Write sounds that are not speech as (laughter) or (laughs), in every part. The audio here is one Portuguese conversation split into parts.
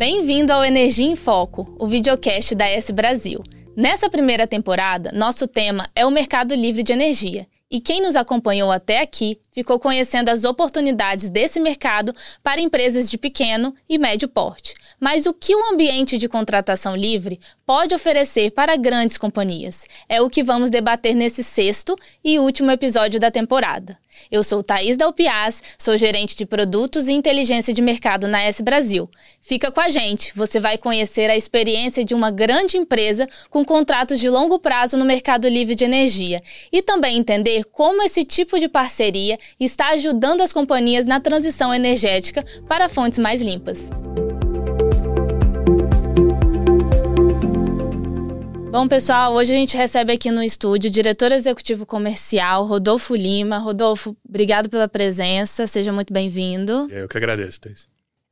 Bem-vindo ao Energia em Foco, o videocast da S Brasil. Nessa primeira temporada, nosso tema é o mercado livre de energia. E quem nos acompanhou até aqui ficou conhecendo as oportunidades desse mercado para empresas de pequeno e médio porte. Mas o que o ambiente de contratação livre pode oferecer para grandes companhias? É o que vamos debater nesse sexto e último episódio da temporada. Eu sou Thaís Dalpiaz, sou gerente de produtos e inteligência de mercado na S Brasil. Fica com a gente, você vai conhecer a experiência de uma grande empresa com contratos de longo prazo no mercado livre de energia e também entender como esse tipo de parceria está ajudando as companhias na transição energética para fontes mais limpas. Bom, pessoal, hoje a gente recebe aqui no estúdio o diretor executivo comercial, Rodolfo Lima. Rodolfo, obrigado pela presença, seja muito bem-vindo. Eu que agradeço, Thais.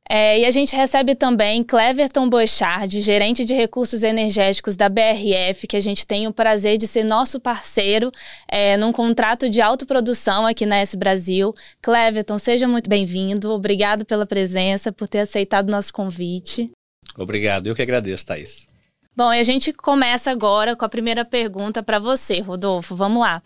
É, e a gente recebe também Cleverton Bochard, gerente de recursos energéticos da BRF, que a gente tem o prazer de ser nosso parceiro é, num contrato de autoprodução aqui na S Brasil. Cleverton, seja muito bem-vindo. Obrigado pela presença, por ter aceitado o nosso convite. Obrigado, eu que agradeço, Thaís. Bom, e a gente começa agora com a primeira pergunta para você, Rodolfo. Vamos lá.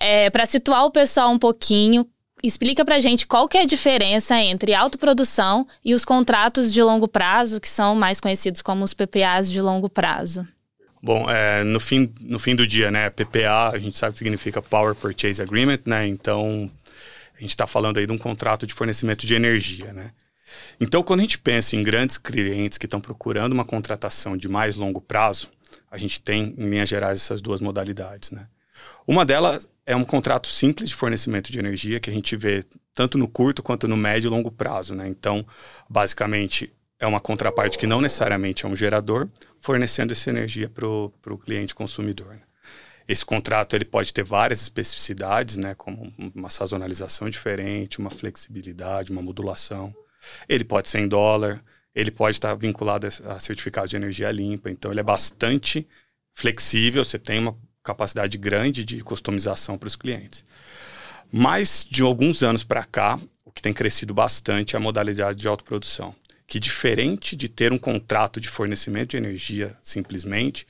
É, para situar o pessoal um pouquinho, explica para gente qual que é a diferença entre autoprodução e os contratos de longo prazo, que são mais conhecidos como os PPAs de longo prazo. Bom, é, no, fim, no fim do dia, né, PPA, a gente sabe que significa Power Purchase Agreement, né, então a gente está falando aí de um contrato de fornecimento de energia, né. Então, quando a gente pensa em grandes clientes que estão procurando uma contratação de mais longo prazo, a gente tem, em linhas gerais, essas duas modalidades. Né? Uma delas é um contrato simples de fornecimento de energia que a gente vê tanto no curto quanto no médio e longo prazo. Né? Então, basicamente, é uma contraparte que não necessariamente é um gerador, fornecendo essa energia para o cliente consumidor. Né? Esse contrato ele pode ter várias especificidades, né, como uma sazonalização diferente, uma flexibilidade, uma modulação. Ele pode ser em dólar, ele pode estar vinculado a certificado de energia limpa, então ele é bastante flexível, você tem uma capacidade grande de customização para os clientes. Mas de alguns anos para cá, o que tem crescido bastante é a modalidade de autoprodução, que diferente de ter um contrato de fornecimento de energia simplesmente,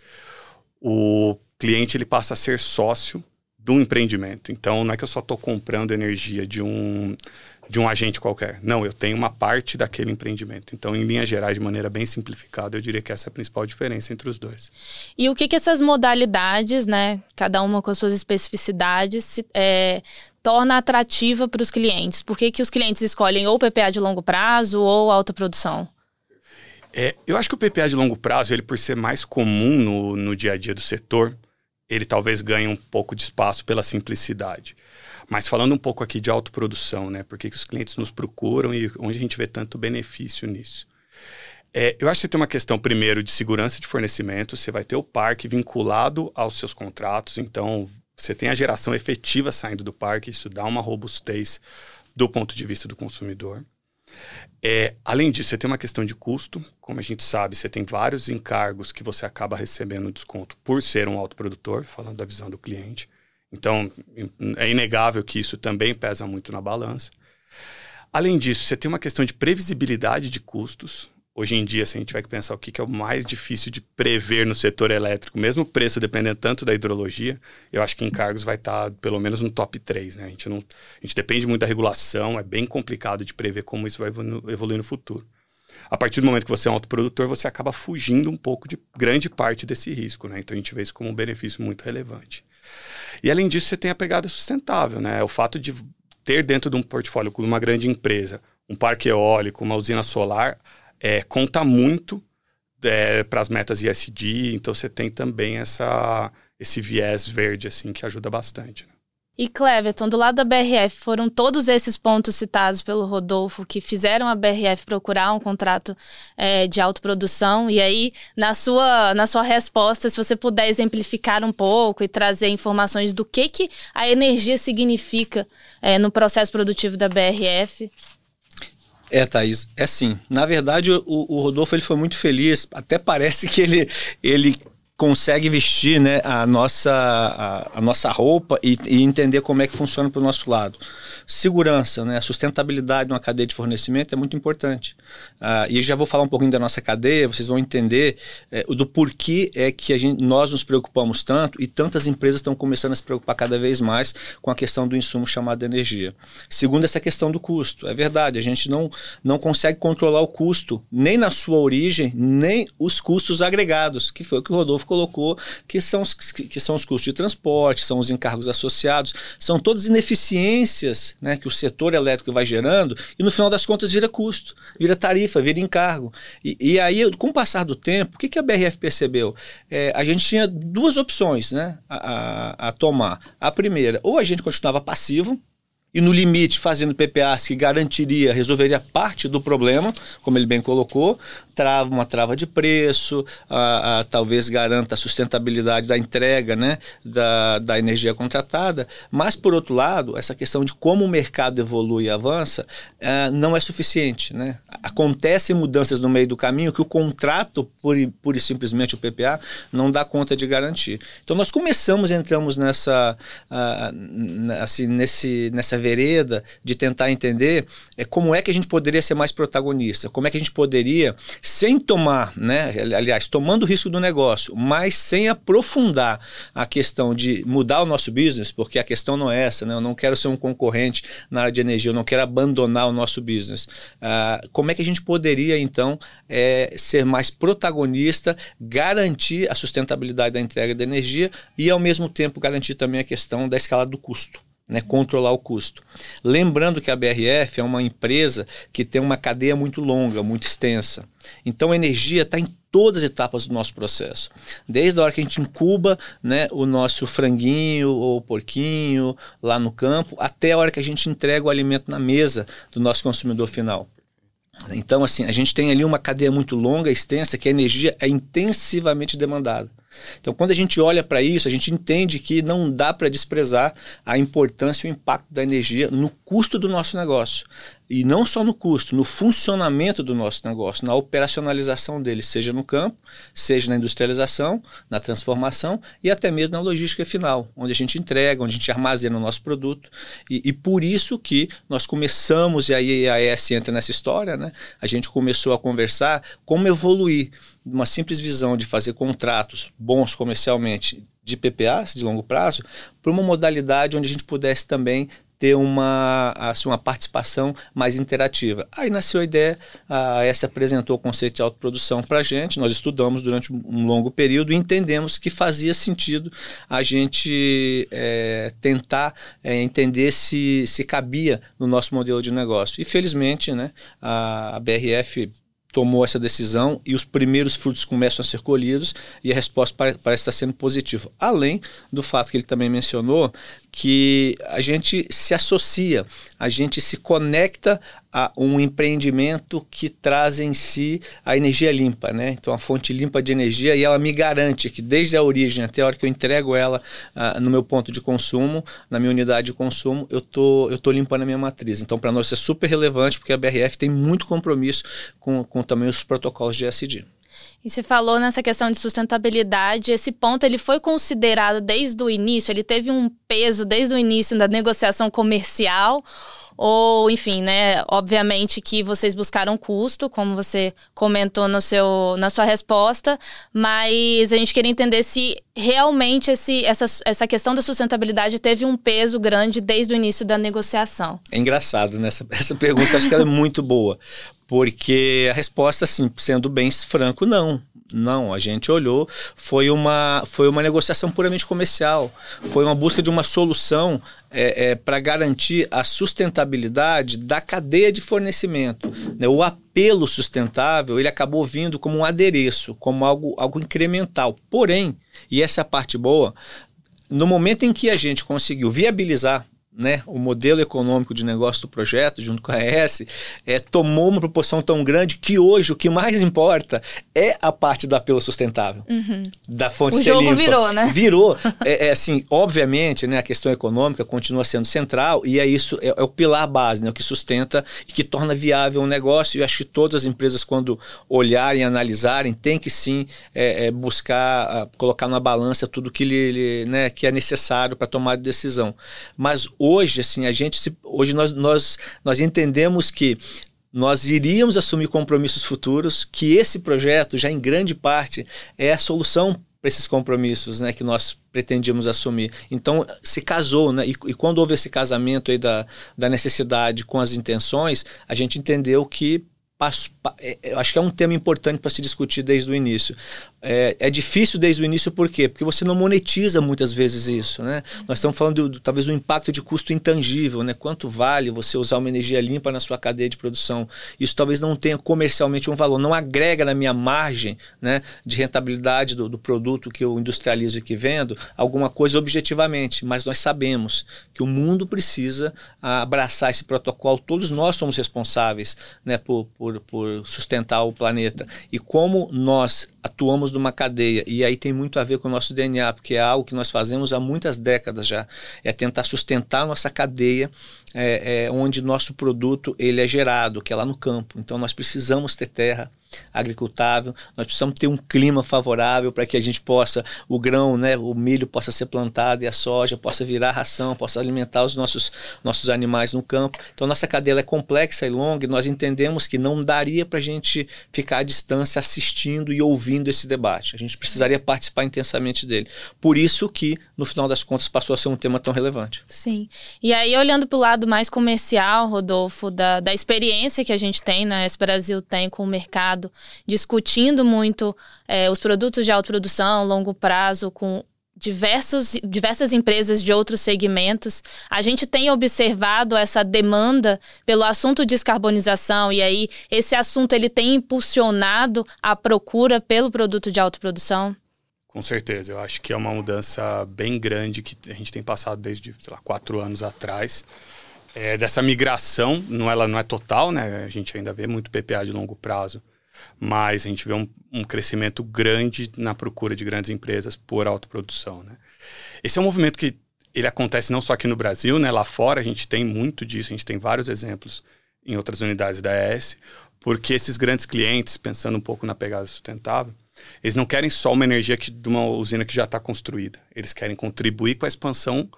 o cliente ele passa a ser sócio do empreendimento. Então não é que eu só estou comprando energia de um de um agente qualquer. Não, eu tenho uma parte daquele empreendimento. Então, em linhas gerais, de maneira bem simplificada, eu diria que essa é a principal diferença entre os dois. E o que, que essas modalidades, né, cada uma com as suas especificidades, se, é, torna atrativa para os clientes? Por que, que os clientes escolhem ou PPA de longo prazo ou autoprodução? É, eu acho que o PPA de longo prazo, ele por ser mais comum no, no dia a dia do setor, ele talvez ganhe um pouco de espaço pela simplicidade. Mas falando um pouco aqui de autoprodução, né? Por que os clientes nos procuram e onde a gente vê tanto benefício nisso? É, eu acho que tem uma questão, primeiro, de segurança de fornecimento. Você vai ter o parque vinculado aos seus contratos, então você tem a geração efetiva saindo do parque, isso dá uma robustez do ponto de vista do consumidor. É, além disso, você tem uma questão de custo. Como a gente sabe, você tem vários encargos que você acaba recebendo desconto por ser um autoprodutor, falando da visão do cliente. Então, é inegável que isso também pesa muito na balança. Além disso, você tem uma questão de previsibilidade de custos. Hoje em dia, se a gente vai pensar o que é o mais difícil de prever no setor elétrico, mesmo o preço dependendo tanto da hidrologia, eu acho que encargos vai estar pelo menos no top 3. Né? A, gente não, a gente depende muito da regulação, é bem complicado de prever como isso vai evoluir no futuro. A partir do momento que você é um autoprodutor, você acaba fugindo um pouco de grande parte desse risco. Né? Então a gente vê isso como um benefício muito relevante. E além disso, você tem a pegada sustentável, né? O fato de ter dentro de um portfólio com uma grande empresa, um parque eólico, uma usina solar, é, conta muito é, para as metas ISD, então você tem também essa, esse viés verde, assim, que ajuda bastante. Né? E Cleverton, do lado da BRF, foram todos esses pontos citados pelo Rodolfo que fizeram a BRF procurar um contrato é, de autoprodução. E aí, na sua, na sua resposta, se você puder exemplificar um pouco e trazer informações do que, que a energia significa é, no processo produtivo da BRF. É, Thaís, é assim. Na verdade, o, o Rodolfo ele foi muito feliz. Até parece que ele, ele consegue vestir né, a, nossa, a, a nossa roupa e, e, entender como é que funciona para o nosso lado. segurança, né? A sustentabilidade de uma cadeia de fornecimento é muito importante. Ah, e já vou falar um pouquinho da nossa cadeia, vocês vão entender é, do porquê é que a gente, nós nos preocupamos tanto e tantas empresas estão começando a se preocupar cada vez mais com a questão do insumo chamado energia. Segundo, essa questão do custo. É verdade, a gente não, não consegue controlar o custo, nem na sua origem, nem os custos agregados, que foi o que o Rodolfo colocou, que são os, que são os custos de transporte, são os encargos associados, são todas ineficiências né, que o setor elétrico vai gerando e no final das contas vira custo, vira tarifa, vira encargo. E, e aí, com o passar do tempo, o que, que a BRF percebeu? É, a gente tinha duas opções né, a, a, a tomar. A primeira, ou a gente continuava passivo, e no limite fazendo PPAs que garantiria, resolveria parte do problema, como ele bem colocou, trava uma trava de preço, a, a, talvez garanta a sustentabilidade da entrega né, da, da energia contratada, mas por outro lado, essa questão de como o mercado evolui e avança é, não é suficiente. Né? Acontecem mudanças no meio do caminho que o contrato, pura e simplesmente o PPA, não dá conta de garantir. Então nós começamos, entramos nessa, assim, nesse, nessa vereda de tentar entender é, como é que a gente poderia ser mais protagonista, como é que a gente poderia, sem tomar, né, aliás, tomando o risco do negócio, mas sem aprofundar a questão de mudar o nosso business, porque a questão não é essa, né, eu não quero ser um concorrente na área de energia, eu não quero abandonar o nosso business. Ah, como é que a gente poderia, então, é, ser mais protagonista, garantir a sustentabilidade da entrega da energia e, ao mesmo tempo, garantir também a questão da escala do custo né, controlar o custo. Lembrando que a BRF é uma empresa que tem uma cadeia muito longa, muito extensa. Então a energia está em todas as etapas do nosso processo. Desde a hora que a gente incuba né, o nosso franguinho ou porquinho lá no campo, até a hora que a gente entrega o alimento na mesa do nosso consumidor final. Então, assim, a gente tem ali uma cadeia muito longa, extensa, que a energia é intensivamente demandada. Então, quando a gente olha para isso, a gente entende que não dá para desprezar a importância e o impacto da energia no custo do nosso negócio. E não só no custo, no funcionamento do nosso negócio, na operacionalização dele, seja no campo, seja na industrialização, na transformação e até mesmo na logística final, onde a gente entrega, onde a gente armazena o nosso produto. E, e por isso que nós começamos, e aí a ES entra nessa história, né? a gente começou a conversar como evoluir uma simples visão de fazer contratos bons comercialmente de PPAs de longo prazo para uma modalidade onde a gente pudesse também ter uma, assim, uma participação mais interativa. Aí nasceu a ideia, a S apresentou o conceito de autoprodução para a gente, nós estudamos durante um longo período e entendemos que fazia sentido a gente é, tentar é, entender se, se cabia no nosso modelo de negócio. E felizmente né, a, a BRF tomou essa decisão e os primeiros frutos começam a ser colhidos e a resposta parece estar sendo positiva. Além do fato que ele também mencionou que a gente se associa, a gente se conecta a um empreendimento que traz em si a energia limpa, né? Então a fonte limpa de energia e ela me garante que desde a origem até a hora que eu entrego ela uh, no meu ponto de consumo, na minha unidade de consumo, eu tô eu tô limpando a minha matriz. Então para nós é super relevante porque a BRF tem muito compromisso com, com também os protocolos de SD. E se falou nessa questão de sustentabilidade, esse ponto ele foi considerado desde o início, ele teve um peso desde o início da negociação comercial ou enfim, né, obviamente que vocês buscaram custo, como você comentou no seu, na sua resposta, mas a gente queria entender se realmente esse, essa, essa questão da sustentabilidade teve um peso grande desde o início da negociação. É engraçado, né? Essa, essa pergunta acho que ela é muito boa, porque a resposta, assim, sendo bem franco, não. Não, a gente olhou, foi uma, foi uma negociação puramente comercial, foi uma busca de uma solução é, é, para garantir a sustentabilidade da cadeia de fornecimento. Né? O apelo sustentável ele acabou vindo como um adereço, como algo, algo incremental. Porém, e essa é a parte boa, no momento em que a gente conseguiu viabilizar né, o modelo econômico de negócio do projeto, junto com a ES, é, tomou uma proporção tão grande que hoje o que mais importa é a parte do apelo sustentável, uhum. da fonte O jogo limpa. virou, né? Virou. é, é, assim, obviamente, né, a questão econômica continua sendo central e é isso, é, é, o pilar base, né, o que sustenta e que torna viável o negócio. E eu acho que todas as empresas, quando olharem, analisarem, tem que sim é, é, buscar, colocar na balança tudo que, lhe, né, que é necessário para tomar decisão. Mas hoje, assim, a gente se, hoje nós, nós, nós entendemos que nós iríamos assumir compromissos futuros, que esse projeto, já em grande parte, é a solução para esses compromissos né, que nós pretendíamos assumir. Então, se casou, né? E, e, quando houve esse casamento aí da, da necessidade com as intenções, a gente entendeu que é, eu acho que é um tema importante para se discutir desde o início. É, é, difícil desde o início por quê? Porque você não monetiza muitas vezes isso, né? Nós estamos falando do, talvez do impacto de custo intangível, né? Quanto vale você usar uma energia limpa na sua cadeia de produção? Isso talvez não tenha comercialmente um valor, não agrega na minha margem, né, de rentabilidade do, do produto que eu industrializo e que vendo alguma coisa objetivamente, mas nós sabemos que o mundo precisa abraçar esse protocolo. Todos nós somos responsáveis, né, por, por por, sustentar o planeta. E como nós atuamos numa cadeia, e aí tem muito a ver com o nosso DNA, porque é algo que nós fazemos há muitas décadas já, é tentar sustentar a nossa cadeia é, é, onde nosso produto ele é gerado, que é lá no campo. Então nós precisamos ter terra, agricultável. Nós precisamos ter um clima favorável para que a gente possa, o grão, né, o milho possa ser plantado e a soja possa virar ração, possa alimentar os nossos, nossos animais no campo. Então, nossa cadeia é complexa e longa e nós entendemos que não daria para a gente ficar à distância assistindo e ouvindo esse debate. A gente precisaria participar intensamente dele. Por isso que, no final das contas, passou a ser um tema tão relevante. Sim. E aí, olhando para o lado mais comercial, Rodolfo, da, da experiência que a gente tem, né, esse Brasil tem com o mercado passado, discutindo muito é, os produtos de autoprodução, longo prazo, com diversos, diversas empresas de outros segmentos. A gente tem observado essa demanda pelo assunto descarbonização e aí esse assunto ele tem impulsionado a procura pelo produto de autoprodução? Com certeza, eu acho que é uma mudança bem grande que a gente tem passado desde, sei lá, quatro anos atrás. É, dessa migração, não, ela não é total, né? A gente ainda vê muito PPA de longo prazo mas a gente vê um, um, crescimento grande na procura de grandes empresas por autoprodução. Né? Esse é um movimento que ele acontece não só aqui no Brasil, né? lá fora a gente tem muito disso, a gente tem vários exemplos em outras unidades da ES, porque esses grandes clientes, pensando um pouco na pegada sustentável, eles não querem só uma energia que, de uma usina que já está construída, eles querem contribuir com a expansão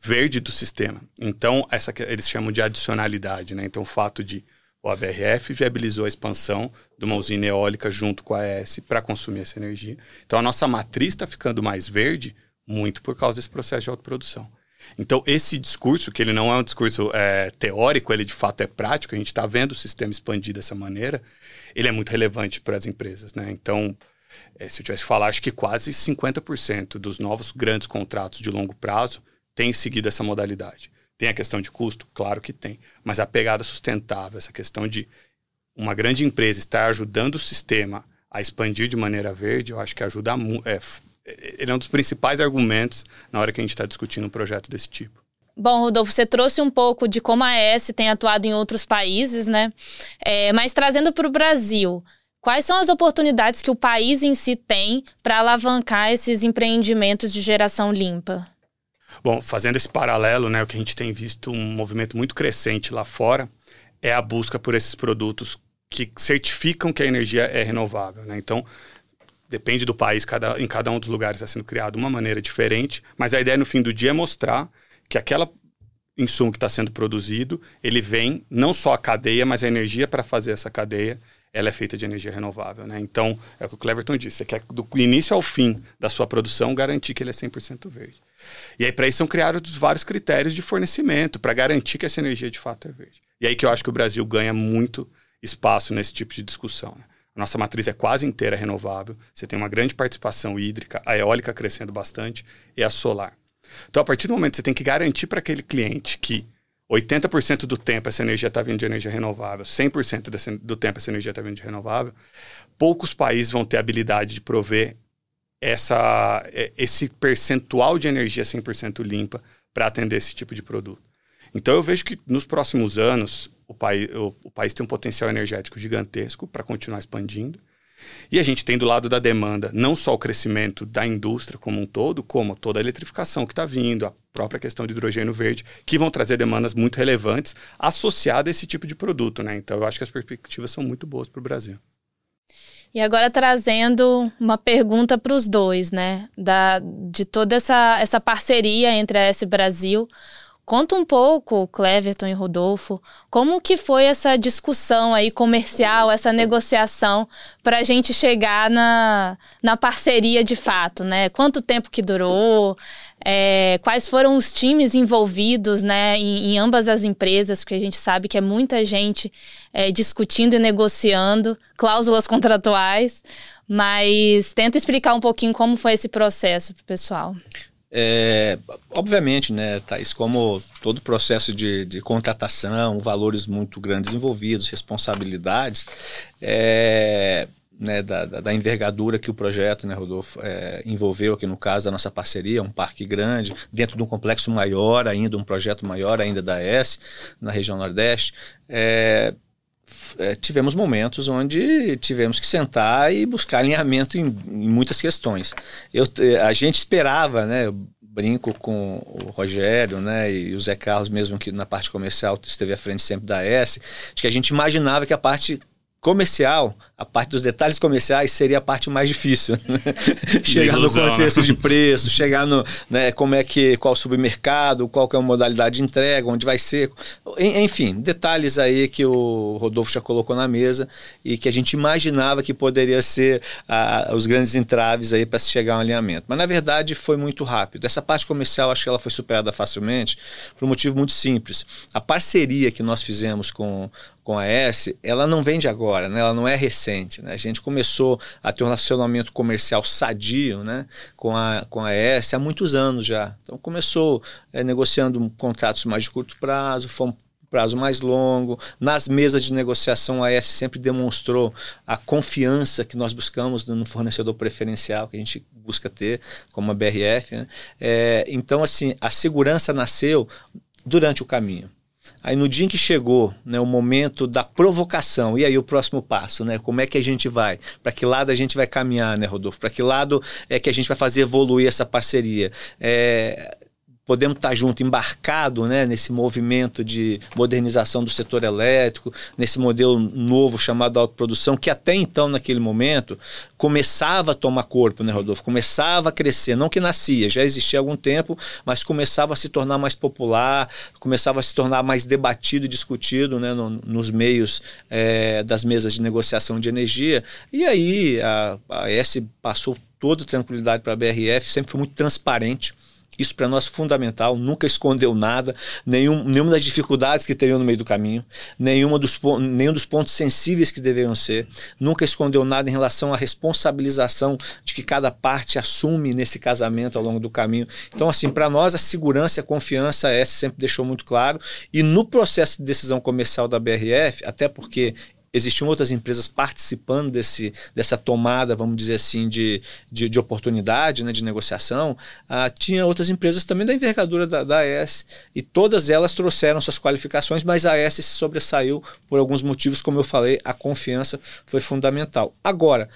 verde do sistema. Então, essa eles chamam de adicionalidade, né? Então, o fato de o ABRF viabilizou a expansão de uma usina eólica junto com a AES para consumir essa energia. Então a nossa matriz está ficando mais verde muito por causa desse processo de autoprodução. Então esse discurso, que ele não é um discurso é, teórico, ele de fato é prático, a gente está vendo o sistema expandir dessa maneira, ele é muito relevante para as empresas. Né? Então, é, se eu tivesse que falar, acho que quase 50% dos novos grandes contratos de longo prazo têm seguido essa modalidade. Tem a questão de custo? Claro que tem. Mas a pegada sustentável, essa questão de uma grande empresa estar ajudando o sistema a expandir de maneira verde, eu acho que ajuda muito. É, ele é um dos principais argumentos na hora que a gente está discutindo um projeto desse tipo. Bom, Rodolfo, você trouxe um pouco de como a AES tem atuado em outros países, né? É, mas trazendo para o Brasil, quais são as oportunidades que o país em si tem para alavancar esses empreendimentos de geração limpa? Bom, fazendo esse paralelo, né, o que a gente tem visto um movimento muito crescente lá fora é a busca por esses produtos que certificam que a energia é renovável. Né? Então, depende do país, cada, em cada um dos lugares está sendo criado uma maneira diferente, mas a ideia no fim do dia é mostrar que aquela insumo que está sendo produzido, ele vem não só a cadeia, mas a energia para fazer essa cadeia, ela é feita de energia renovável. Né? Então, é o que o Cleverton disse, você quer do início ao fim da sua produção garantir que ele é 100% verde. E aí, para isso, são criados vários critérios de fornecimento para garantir que essa energia de fato é verde. E aí que eu acho que o Brasil ganha muito espaço nesse tipo de discussão. Né? A nossa matriz é quase inteira renovável, você tem uma grande participação hídrica, a eólica crescendo bastante e a solar. Então, a partir do momento que você tem que garantir para aquele cliente que 80% do tempo essa energia está vindo de energia renovável, 100% desse, do tempo essa energia está vindo de renovável, poucos países vão ter habilidade de prover essa, é, esse percentual de energia 100% limpa para atender esse tipo de produto. Então eu vejo que nos próximos anos o, país, o, o país tem um potencial energético gigantesco para continuar expandindo. E a gente tem do lado da demanda não só o crescimento da indústria como um todo, como toda a eletrificação que está vindo, a própria questão de hidrogênio verde, que vão trazer demandas muito relevantes associadas a esse tipo de produto. Né? Então eu acho que as perspectivas são muito boas para o Brasil. E agora trazendo uma pergunta para os dois, né? Da, de toda essa, essa parceria entre a S Brasil, Conta um pouco, Cleverton e Rodolfo, como que foi essa discussão aí comercial, essa negociação para a gente chegar na, na parceria de fato, né? Quanto tempo que durou? É, quais foram os times envolvidos né, em, em, ambas as empresas, porque a gente sabe que é muita gente é, discutindo e negociando cláusulas contratuais, mas tenta explicar um pouquinho como foi esse processo para o pessoal. É, obviamente, né, Thaís, como todo processo de, de, contratação, valores muito grandes envolvidos, responsabilidades, é, né, da, da, envergadura que o projeto, né, Rodolfo, é, envolveu aqui no caso da nossa parceria, um parque grande, dentro de um complexo maior ainda, um projeto maior ainda da S, na região Nordeste, é, é, tivemos momentos onde tivemos que sentar e buscar alinhamento em, em muitas questões. Eu, a gente esperava, né, brinco com o Rogério, né, e o Zé Carlos mesmo que na parte comercial esteve à frente sempre da S, de que a gente imaginava que a parte comercial a parte dos detalhes comerciais seria a parte mais difícil. Né? (laughs) chegar Ilusão, no consenso né? de preço, chegar no né, como é que qual supermercado, qual que é a modalidade de entrega, onde vai ser, enfim, detalhes aí que o Rodolfo já colocou na mesa e que a gente imaginava que poderia ser ah, os grandes entraves aí para se chegar a um alinhamento. Mas na verdade foi muito rápido. Essa parte comercial acho que ela foi superada facilmente por um motivo muito simples. A parceria que nós fizemos com com a S, ela não vem de agora, né? ela não é recente. Né? A gente começou a ter um relacionamento comercial sadio né? com, a, com a ES há muitos anos já. Então começou é, negociando contratos mais de curto prazo, fomos prazo mais longo. Nas mesas de negociação, a ES sempre demonstrou a confiança que nós buscamos no fornecedor preferencial, que a gente busca ter, como a BRF. Né? É, então, assim, a segurança nasceu durante o caminho. Aí no dia em que chegou né, o momento da provocação, e aí o próximo passo, né? Como é que a gente vai? Para que lado a gente vai caminhar, né, Rodolfo? Para que lado é que a gente vai fazer evoluir essa parceria? É, podemos estar junto, embarcado né, nesse movimento de modernização do setor elétrico, nesse modelo novo chamado autoprodução, que até então, naquele momento, começava a tomar corpo, né, Rodolfo? Começava a crescer, não que nascia, já existia há algum tempo, mas começava a se tornar mais popular, começava a se tornar mais debatido e discutido né, no, nos meios é, das mesas de negociação de energia. E aí a, a S passou toda tranquilidade para a BRF, sempre foi muito transparente isso para nós é fundamental, nunca escondeu nada, nenhum, nenhuma das dificuldades que teriam no meio do caminho, nenhuma dos, nenhum dos pontos sensíveis que deveriam ser, nunca escondeu nada em relação à responsabilização de que cada parte assume nesse casamento ao longo do caminho. Então, assim, para nós a segurança e a confiança essa sempre deixou muito claro. E no processo de decisão comercial da BRF, até porque existiam outras empresas participando desse, dessa tomada, vamos dizer assim, de, de, de oportunidade, né, de negociação, ah, tinha outras empresas também da envergadura da, da AES e todas elas trouxeram suas qualificações, mas a AES se sobressaiu por alguns motivos, como eu falei, a confiança foi fundamental. Agora,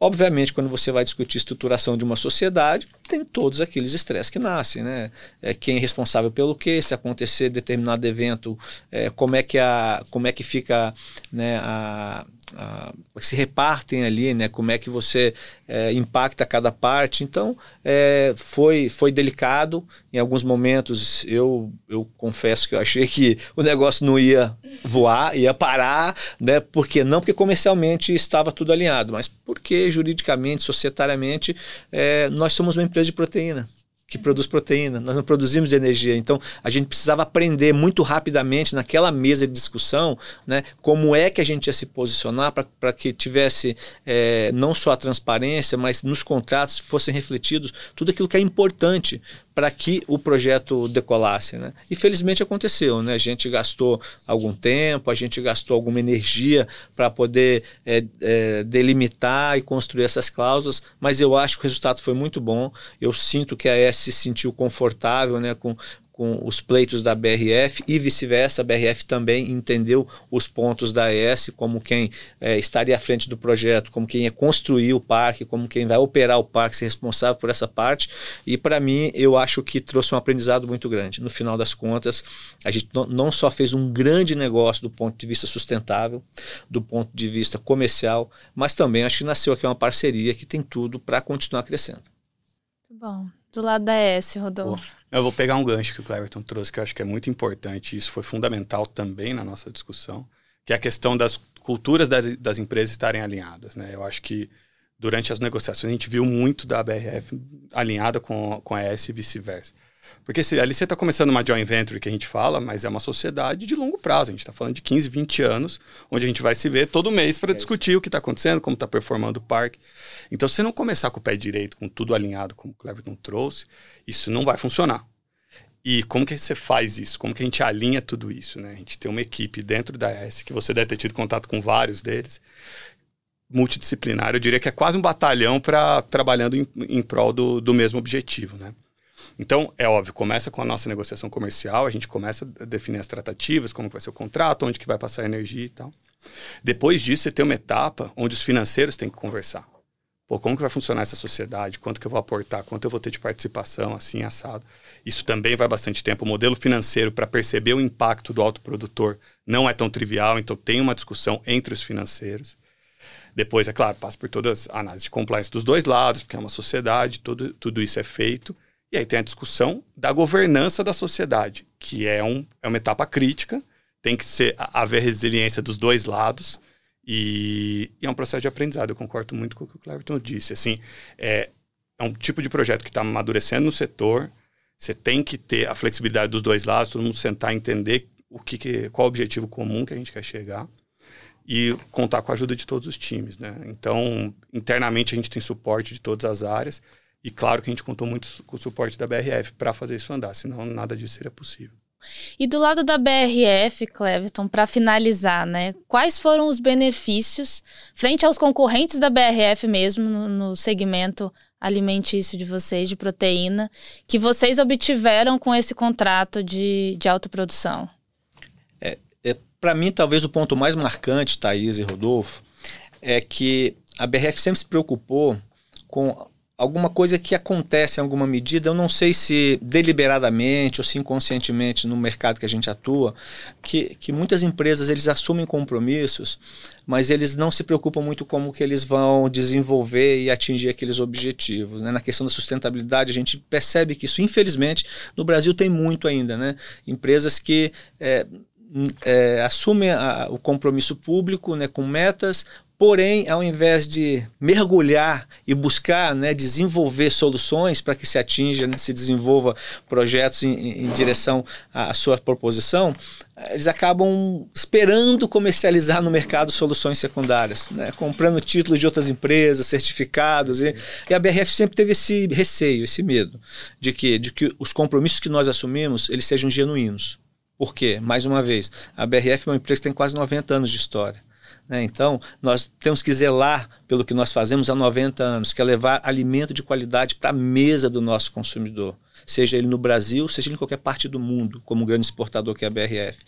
Obviamente, quando você vai discutir estruturação de uma sociedade, tem todos aqueles estresses que nascem, né? É, quem é responsável pelo quê? Se acontecer determinado evento, é, como é que a, como é que fica, né, a a, se repartem ali, né? Como é que você é, impacta cada parte. Então, é, foi, foi delicado. Em alguns momentos, eu, eu confesso que eu achei que o negócio não ia voar, ia parar, né? Porque não porque comercialmente estava tudo alinhado, mas porque juridicamente, societariamente, é, nós somos uma empresa de proteína que produz proteína, nós não produzimos energia. Então, a gente precisava aprender muito rapidamente naquela mesa de discussão né, como é que a gente ia se posicionar para que tivesse é, não só a transparência, mas nos contratos fossem refletidos tudo aquilo que é importante para que o projeto decolasse. Né? E felizmente aconteceu. Né? A gente gastou algum tempo, a gente gastou alguma energia para poder é, é, delimitar e construir essas cláusulas, mas eu acho que o resultado foi muito bom. Eu sinto que a S se sentiu confortável né, com, com os pleitos da BRF e vice-versa. A BRF também entendeu os pontos da AES como quem é, estaria à frente do projeto, como quem ia construir o parque, como quem vai operar o parque, ser responsável por essa parte. E para mim, eu acho que trouxe um aprendizado muito grande. No final das contas, a gente não só fez um grande negócio do ponto de vista sustentável, do ponto de vista comercial, mas também acho que nasceu aqui uma parceria que tem tudo para continuar crescendo. Bom, do lado da S, Rodolfo? Eu vou pegar um gancho que o Cleverton trouxe, que eu acho que é muito importante, e isso foi fundamental também na nossa discussão, que é a questão das culturas das, das empresas estarem alinhadas. Né? Eu acho que durante as negociações a gente viu muito da BRF alinhada com, com a S e vice-versa. Porque se, ali você está começando uma joint venture que a gente fala, mas é uma sociedade de longo prazo. A gente está falando de 15, 20 anos, onde a gente vai se ver todo mês para é discutir o que está acontecendo, como está performando o parque. Então, se você não começar com o pé direito, com tudo alinhado, como o Cleverton trouxe, isso não vai funcionar. E como que você faz isso? Como que a gente alinha tudo isso? Né? A gente tem uma equipe dentro da S, que você deve ter tido contato com vários deles, multidisciplinar. Eu diria que é quase um batalhão para trabalhando em, em prol do, do mesmo objetivo. Né? Então, é óbvio, começa com a nossa negociação comercial, a gente começa a definir as tratativas, como vai ser o contrato, onde que vai passar a energia e tal. Depois disso, você tem uma etapa onde os financeiros têm que conversar. Pô, como que vai funcionar essa sociedade? Quanto que eu vou aportar? Quanto eu vou ter de participação, assim, assado? Isso também vai bastante tempo. O modelo financeiro, para perceber o impacto do autoprodutor, não é tão trivial, então tem uma discussão entre os financeiros. Depois, é claro, passa por todas as análises de compliance dos dois lados, porque é uma sociedade, tudo, tudo isso é feito. E aí tem a discussão da governança da sociedade, que é, um, é uma etapa crítica, tem que ser, haver resiliência dos dois lados, e, e, é um processo de aprendizado. Eu concordo muito com o que o Cleverton disse. Assim, é, é um tipo de projeto que está amadurecendo no setor, você tem que ter a flexibilidade dos dois lados, todo mundo sentar e entender o que, que qual o objetivo comum que a gente quer chegar e contar com a ajuda de todos os times, né? Então, internamente a gente tem suporte de todas as áreas e claro que a gente contou muito com o suporte da BRF para fazer isso andar, senão nada disso seria possível. E do lado da BRF, Cleverton, para finalizar, né? Quais foram os benefícios frente aos concorrentes da BRF mesmo no, no segmento alimentício de vocês, de proteína, que vocês obtiveram com esse contrato de, de autoprodução? É, é para mim, talvez o ponto mais marcante, Thaís e Rodolfo, é que a BRF sempre se preocupou com alguma coisa que acontece em alguma medida, eu não sei se deliberadamente ou se inconscientemente no mercado que a gente atua, que, que muitas empresas eles assumem compromissos, mas eles não se preocupam muito como que eles vão desenvolver e atingir aqueles objetivos. Né? Na questão da sustentabilidade, a gente percebe que isso, infelizmente, no Brasil tem muito ainda. Né? Empresas que é, é, assumem a, o compromisso público né, com metas, Porém, ao invés de mergulhar e buscar né, desenvolver soluções para que se atinja, né, se desenvolva projetos em, em, direção à sua proposição, eles acabam esperando comercializar no mercado soluções secundárias, né, comprando títulos de outras empresas, certificados. E, e, a BRF sempre teve esse receio, esse medo de que, de que os compromissos que nós assumimos eles sejam genuínos. Por quê? Mais uma vez, a BRF é uma empresa que tem quase 90 anos de história. Né? Então, nós temos que zelar pelo que nós fazemos há 90 anos, que é levar alimento de qualidade para a mesa do nosso consumidor seja ele no Brasil, seja ele em qualquer parte do mundo, como grande exportador que é a BRF.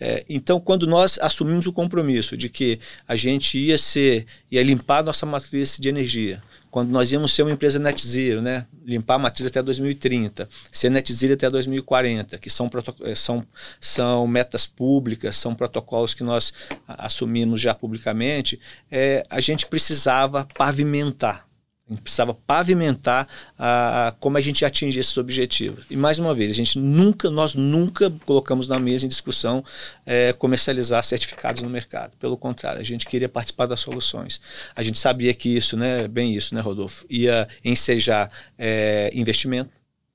É, então, quando nós assumimos o compromisso de que a gente ia ser, ia limpar nossa matriz de energia, quando nós íamos ser uma empresa net zero, né? limpar a matriz até 2030, ser net zero até 2040, que são, eh, são, são metas públicas, são protocolos que nós assumimos já publicamente, é, a gente precisava pavimentar precisava pavimentar a, a, como a gente atinge esses objetivos. E mais uma vez, a gente nunca, nós nunca colocamos na mesa em discussão é, comercializar certificados no mercado. Pelo contrário, a gente queria participar das soluções. A gente sabia que isso, né, bem isso, né, Rodolfo, ia ensejar é, investimento,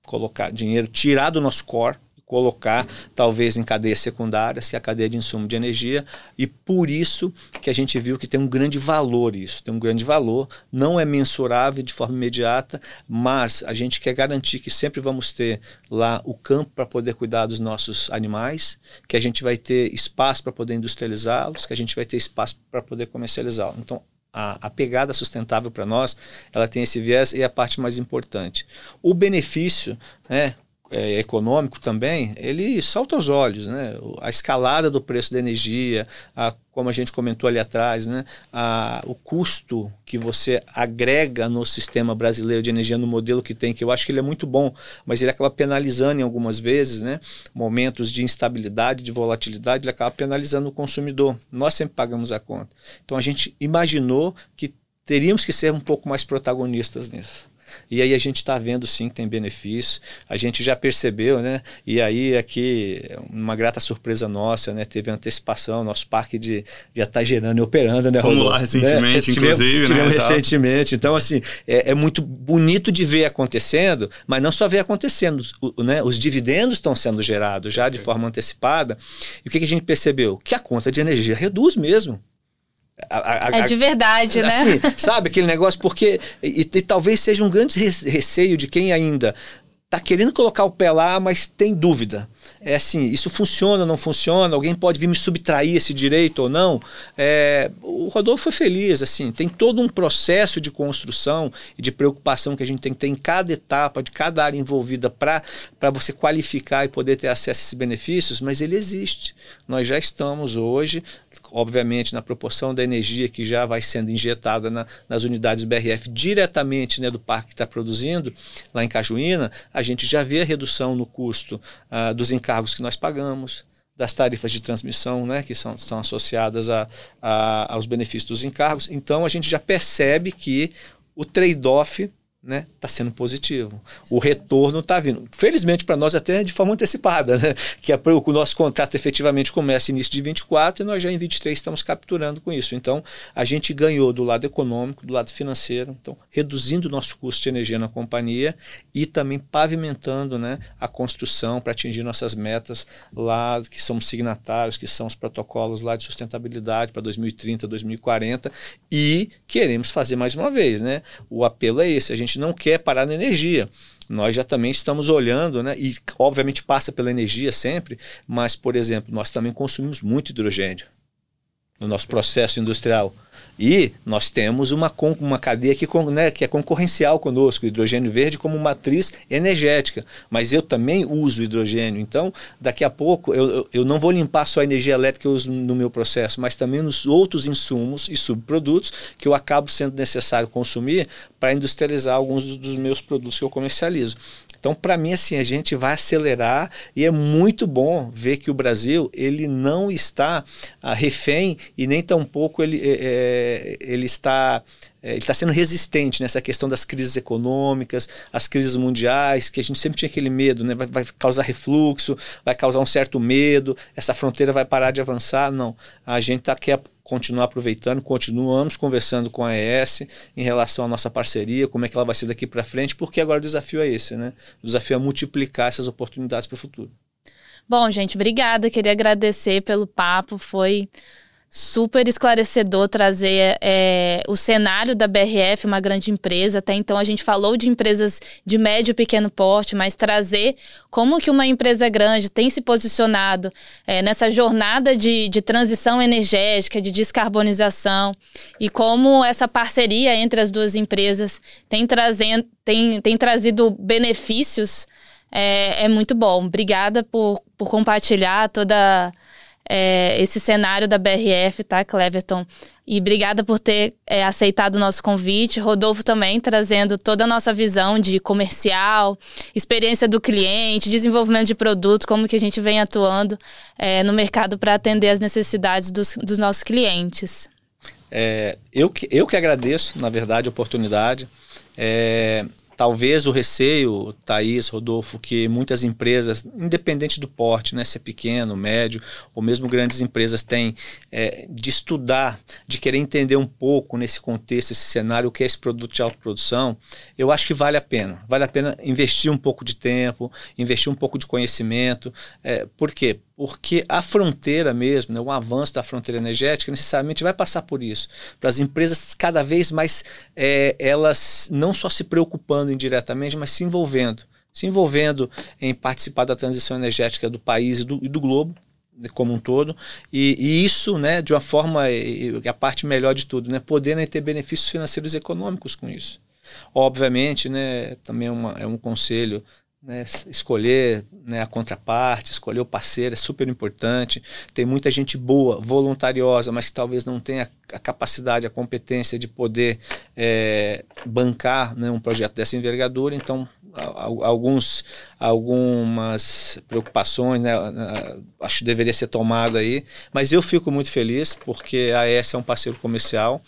colocar dinheiro, tirar do nosso core colocar talvez em cadeias secundárias, que é a cadeia de insumo de energia, e por isso que a gente viu que tem um grande valor isso, tem um grande valor, não é mensurável de forma imediata, mas a gente quer garantir que sempre vamos ter lá o campo para poder cuidar dos nossos animais, que a gente vai ter espaço para poder industrializá-los, que a gente vai ter espaço para poder comercializá-los. Então, a, a, pegada sustentável para nós, ela tem esse viés e é a parte mais importante. O benefício, né, é, econômico também, ele salta aos olhos, né? A escalada do preço da energia, a, como a gente comentou ali atrás, né? A, o custo que você agrega no sistema brasileiro de energia, no modelo que tem, que eu acho que ele é muito bom, mas ele acaba penalizando em algumas vezes, né? Momentos de instabilidade, de volatilidade, ele acaba penalizando o consumidor. Nós sempre pagamos a conta. Então a gente imaginou que teríamos que ser um pouco mais protagonistas nisso. E aí a gente está vendo sim que tem benefício. A gente já percebeu, né? E aí aqui, uma grata surpresa nossa, né? Teve antecipação, nosso parque de, já está gerando e operando, né, Fomos lá recentemente, né? inclusive, tivemos, né? recentemente. Então, assim, é, é, muito bonito de ver acontecendo, mas não só ver acontecendo, o, né? Os dividendos estão sendo gerados já de forma antecipada. E o que, que a gente percebeu? Que a conta de energia reduz mesmo. A, a, é de verdade, né? Assim, (laughs) sabe aquele negócio? Porque. E, e, talvez seja um grande receio de quem ainda está querendo colocar o pé lá, mas tem dúvida é assim, isso funciona, não funciona, alguém pode vir me subtrair esse direito ou não. É, o Rodolfo foi feliz, assim, tem todo um processo de construção e de preocupação que a gente tem que ter em cada etapa, de cada área envolvida para você qualificar e poder ter acesso a esses benefícios, mas ele existe. Nós já estamos hoje, obviamente, na proporção da energia que já vai sendo injetada na, nas unidades BRF diretamente né, do parque que está produzindo, lá em Cajuína, a gente já vê a redução no custo uh, dos encargos que nós pagamos, das tarifas de transmissão, né, que são, são associadas a, a, aos benefícios dos encargos. Então, a gente já percebe que o trade-off né, está sendo positivo. O retorno está vindo. Felizmente para nós até de forma antecipada, né, que o nosso contrato efetivamente começa início de 24 e nós já em 23 estamos capturando com isso. Então, a gente ganhou do lado econômico, do lado financeiro, então reduzindo o nosso custo de energia na companhia e também pavimentando, né, a construção para atingir nossas metas lá que somos signatários, que são os protocolos lá de sustentabilidade para 2030, 2040 e queremos fazer mais uma vez, né? O apelo é esse, a gente não quer parar na energia. Nós já também estamos olhando, né? E obviamente passa pela energia sempre, mas, por exemplo, nós também consumimos muito hidrogênio no nosso processo industrial. E nós temos uma, uma cadeia que, né, que é concorrencial conosco, o hidrogênio verde como matriz energética. Mas eu também uso hidrogênio. Então, daqui a pouco, eu, eu não vou limpar só a energia elétrica que eu uso no meu processo, mas também nos outros insumos e subprodutos que eu acabo sendo necessário consumir para industrializar alguns dos meus produtos que eu comercializo. Então, para mim, assim, a gente vai acelerar e é muito bom ver que o Brasil ele não está ah, refém e nem tampouco ele, é, é ele está é, ele está sendo resistente nessa questão das crises econômicas, as crises mundiais, que a gente sempre tinha aquele medo, né? Vai, vai, causar refluxo, vai causar um certo medo, essa fronteira vai parar de avançar. Não, a gente está aqui continuar aproveitando, continuamos conversando com a ES em relação à nossa parceria, como é que ela vai ser daqui para frente, porque agora o desafio é esse, né? O desafio é multiplicar essas oportunidades para o futuro. Bom, gente, obrigada. Queria agradecer pelo papo. Foi super esclarecedor trazer é, o cenário da BRF, uma grande empresa. Até então a gente falou de empresas de médio e pequeno porte, mas trazer como que uma empresa grande tem se posicionado é, nessa jornada de, de transição energética, de descarbonização e como essa parceria entre as duas empresas tem, trazendo, tem, tem trazido benefícios é, é muito bom. Obrigada por, por compartilhar toda é, esse cenário da BRF, tá, Cleverton? E obrigada por ter é, aceitado o nosso convite. Rodolfo também trazendo toda a nossa visão de comercial, experiência do cliente, desenvolvimento de produto, como que a gente vem atuando é, no mercado para atender as necessidades dos, dos nossos clientes. É, eu, que, eu que agradeço, na verdade, a oportunidade. É, talvez o receio, Thaís, Rodolfo, que muitas empresas, independente do porte, né, se é pequeno, médio, ou mesmo grandes empresas têm, é, de estudar, de querer entender um pouco nesse contexto, esse cenário, o que é esse produto de autoprodução, eu acho que vale a pena. Vale a pena investir um pouco de tempo, investir um pouco de conhecimento. É, por quê? Porque a fronteira mesmo, né, o avanço da fronteira energética necessariamente vai passar por isso. Para as empresas cada vez mais é, elas não só se preocupando indiretamente, mas se envolvendo. Se envolvendo em participar da transição energética do país e do, e do globo, né, como um todo e, e, isso né de uma forma e, a parte melhor de tudo né poder né, ter benefícios financeiros e econômicos com isso obviamente né também é uma, é um conselho né, escolher né, a contraparte, escolher o parceiro é super importante. Tem muita gente boa, voluntariosa, mas que talvez não tenha a capacidade, a competência de poder é, bancar né, um projeto dessa envergadura. Então, alguns, algumas preocupações, né? acho que deveria ser tomada aí, mas eu fico muito feliz porque a AES é um parceiro comercial,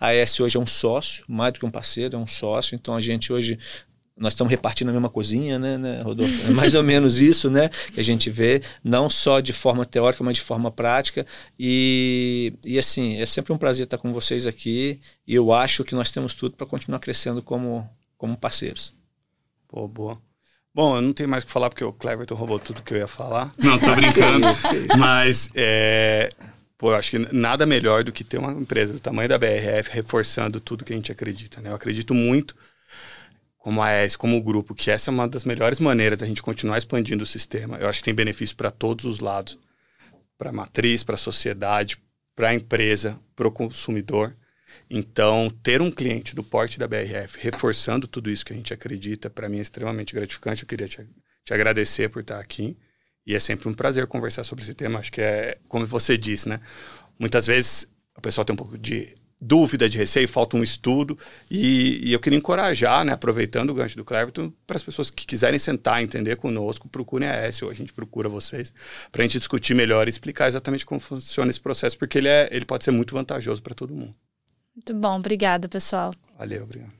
a AES hoje é um sócio, mais do que um parceiro, é um sócio, então a gente hoje nós estamos repartindo a mesma cozinha, né, né, Rodolfo? É mais ou menos isso, né, que a gente vê, não só de forma teórica, mas de forma prática. E, e assim, é sempre um prazer estar com vocês aqui. E eu acho que nós temos tudo para continuar crescendo como, como parceiros. Pô, boa. Bom, eu não tenho mais o que falar porque o Cleverton roubou tudo que eu ia falar. Não, tô brincando. (laughs) mas, é, pô, eu acho que nada melhor do que ter uma empresa do tamanho da BRF reforçando tudo que a gente acredita, né? Eu acredito muito, como a AES, como o grupo, que essa é uma das melhores maneiras da gente continuar expandindo o sistema. Eu acho que tem benefício para todos os lados. Para a matriz, para a sociedade, para a empresa, para o consumidor. Então, ter um cliente do porte da BRF reforçando tudo isso que a gente acredita, para mim é extremamente gratificante. Eu queria te, te, agradecer por estar aqui. E é sempre um prazer conversar sobre esse tema. Acho que é, como você disse, né? Muitas vezes o pessoal tem um pouco de dúvida, de receio, falta um estudo. E, e eu queria encorajar, né, aproveitando o gancho do Cleverton, para as pessoas que quiserem sentar e entender conosco, procurem a S, ou a gente procura vocês, para a gente discutir melhor e explicar exatamente como funciona esse processo, porque ele, é, ele pode ser muito vantajoso para todo mundo. Muito bom, obrigada, pessoal. Valeu, obrigado.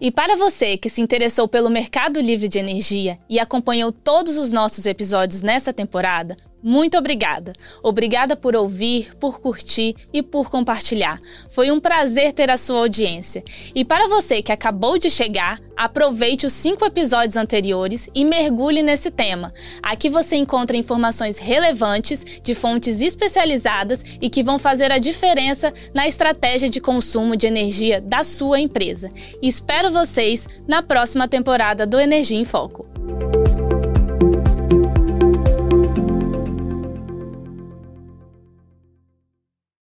E para você que se interessou pelo mercado livre de energia e acompanhou todos os nossos episódios nessa temporada, muito obrigada. Obrigada por ouvir, por curtir e por compartilhar. Foi um prazer ter a sua audiência. E para você que acabou de chegar, aproveite os cinco episódios anteriores e mergulhe nesse tema. Aqui você encontra informações relevantes de fontes especializadas e que vão fazer a diferença na estratégia de consumo de energia da sua empresa. espero vocês na próxima temporada do Energia em Foco.